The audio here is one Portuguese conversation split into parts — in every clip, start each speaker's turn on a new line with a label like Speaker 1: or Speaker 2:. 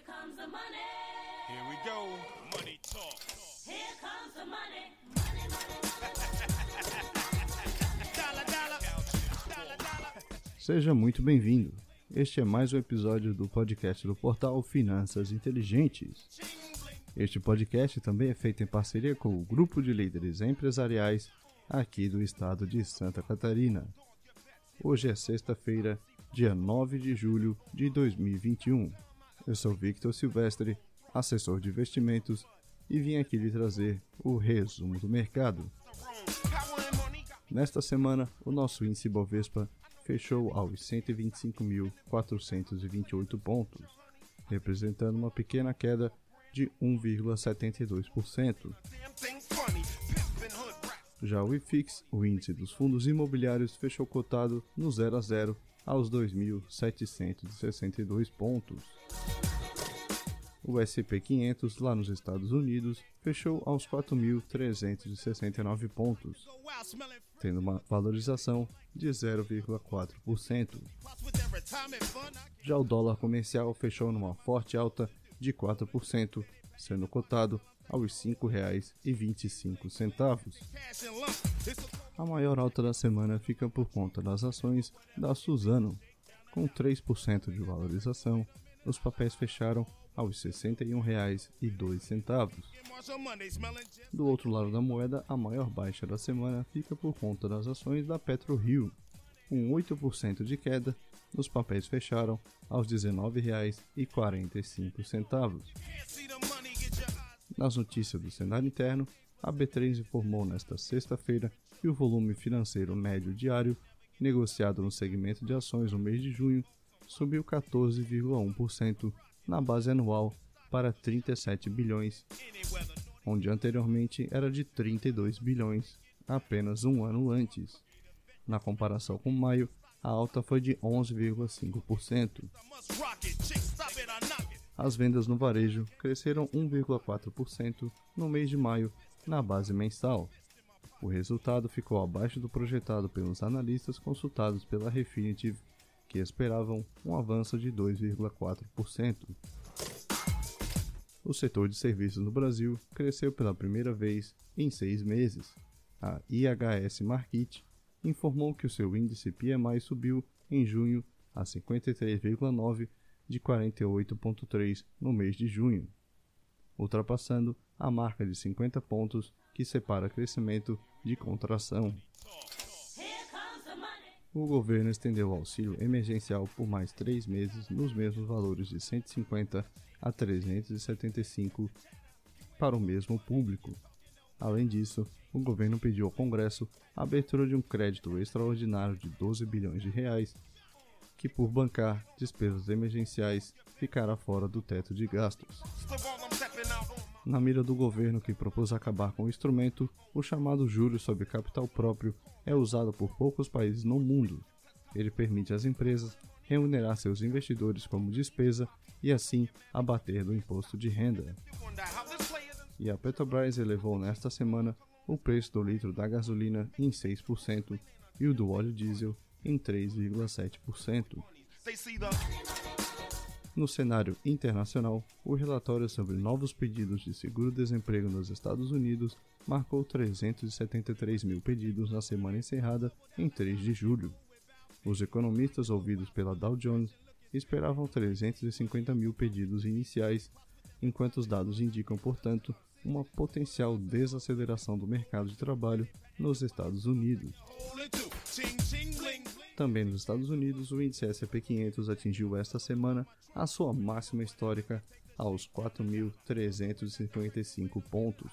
Speaker 1: Here comes the money.
Speaker 2: Here we go. Money talk.
Speaker 1: Here comes the money. Money, money, money.
Speaker 2: Dollar, dollar. Dollar, dollar.
Speaker 3: Seja muito bem-vindo. Este é mais um episódio do podcast do portal Finanças Inteligentes. Este podcast também é feito em parceria com o grupo de líderes empresariais aqui do estado de Santa Catarina. Hoje é sexta-feira, dia 9 de julho de 2021. Eu sou Victor Silvestre, assessor de investimentos, e vim aqui lhe trazer o resumo do mercado. Nesta semana, o nosso índice Bovespa fechou aos 125.428 pontos, representando uma pequena queda de 1,72%.
Speaker 2: Damn thing funny. Pimpin' hood rap.
Speaker 3: Já o IFIX, o índice dos fundos imobiliários, fechou cotado no 0 a 0 aos 2.762 pontos. O S&P 500 lá nos Estados Unidos fechou aos 4.369 pontos, tendo uma valorização de 0,4%.
Speaker 2: fruits with their retirement fund. I
Speaker 3: Já o dólar comercial fechou numa forte alta de 4%, sendo cotado aos R$ 5,25.
Speaker 2: cash in lump. It's a
Speaker 3: A maior alta da semana fica por conta das ações da Suzano. Com 3% de valorização, os papéis fecharam aos R$ 61,02.
Speaker 2: Marshall Monday smelling gin.
Speaker 3: Do outro lado da moeda, a maior baixa da semana fica por conta das ações da PetroRio. Com 8% de queda, os papéis fecharam aos R$ 19,45.
Speaker 2: Can't see the money. Get your eyes.
Speaker 3: Nas notícias do cenário interno, a B3 informou nesta sexta-feira que o volume financeiro médio diário negociado no segmento de ações no mês de junho subiu 14,1% na base anual para 37 bilhões, onde anteriormente era de 32 bilhões apenas um ano antes. Na comparação com maio, a alta foi de 11,5%.
Speaker 2: I must rock it. Chick, stop it. I knock it.
Speaker 3: As vendas no varejo cresceram 1,4% no mês de maio, na base mensal. O resultado ficou abaixo do projetado pelos analistas consultados pela Refinitiv, que esperavam um avanço de 2,4%. O setor de serviços no Brasil cresceu pela primeira vez em seis meses. A IHS Markit informou que o seu índice PMI subiu em junho a 53,9 de 48,3 no mês de junho, ultrapassando a marca de 50 pontos que separa crescimento de contração. O governo estendeu o auxílio emergencial por mais três meses nos mesmos valores de 150 a 375 para o mesmo público. Além disso, o governo pediu ao Congresso a abertura de um crédito extraordinário de 12 bilhões de reais, que por bancar despesas emergenciais ficará fora do teto de gastos. Na mira do governo que propôs acabar com o instrumento, o chamado juro sobre capital próprio é usado por poucos países no mundo. Ele permite às empresas remunerar seus investidores como despesa e assim abater do imposto de renda. E a Petrobras elevou nesta semana o preço do litro da gasolina em 6% e o do óleo diesel em 3,7%. No cenário internacional, o relatório sobre novos pedidos de seguro-desemprego nos Estados Unidos marcou 373 mil pedidos na semana encerrada em 3 de julho. Os economistas ouvidos pela Dow Jones esperavam 350 mil pedidos iniciais, enquanto os dados indicam, portanto, uma potencial desaceleração do mercado de trabalho nos Estados Unidos. Também nos Estados Unidos, o índice S&P 500 atingiu esta semana a sua máxima histórica aos 4.355 pontos.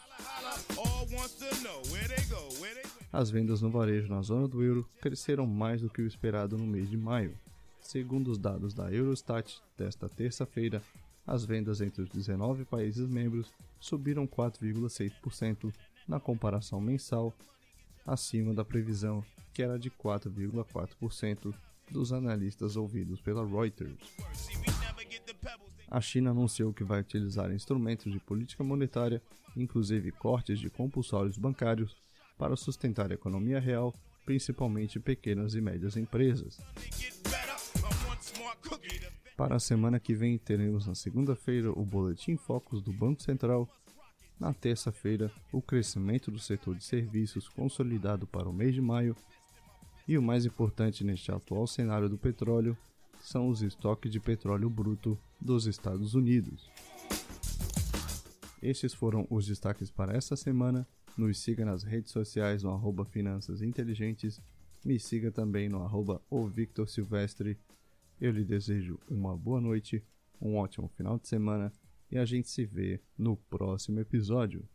Speaker 3: As vendas no varejo na zona do euro cresceram mais do que o esperado no mês de maio. Segundo os dados da Eurostat desta terça-feira, as vendas entre os 19 países membros subiram 4,6% na comparação mensal, acima da previsão, que era de 4,4% dos analistas ouvidos pela Reuters. A China anunciou que vai utilizar instrumentos de política monetária, inclusive cortes de compulsórios bancários, para sustentar a economia real, principalmente pequenas e médias empresas. Para a semana que vem, teremos na segunda-feira o Boletim Focus do Banco Central. Na terça-feira, o crescimento do setor de serviços consolidado para o mês de maio. E o mais importante neste atual cenário do petróleo são os estoques de petróleo bruto dos Estados Unidos. Estes foram os destaques para esta semana. Nos siga nas redes sociais no arroba Finanças Inteligentes. Me siga também no arroba o Victor Silvestre. Eu lhe desejo uma boa noite, um ótimo final de semana e a gente se vê no próximo episódio.